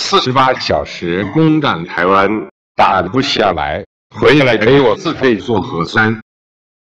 四十八小时攻占台湾打不下来回来给我自费做核酸。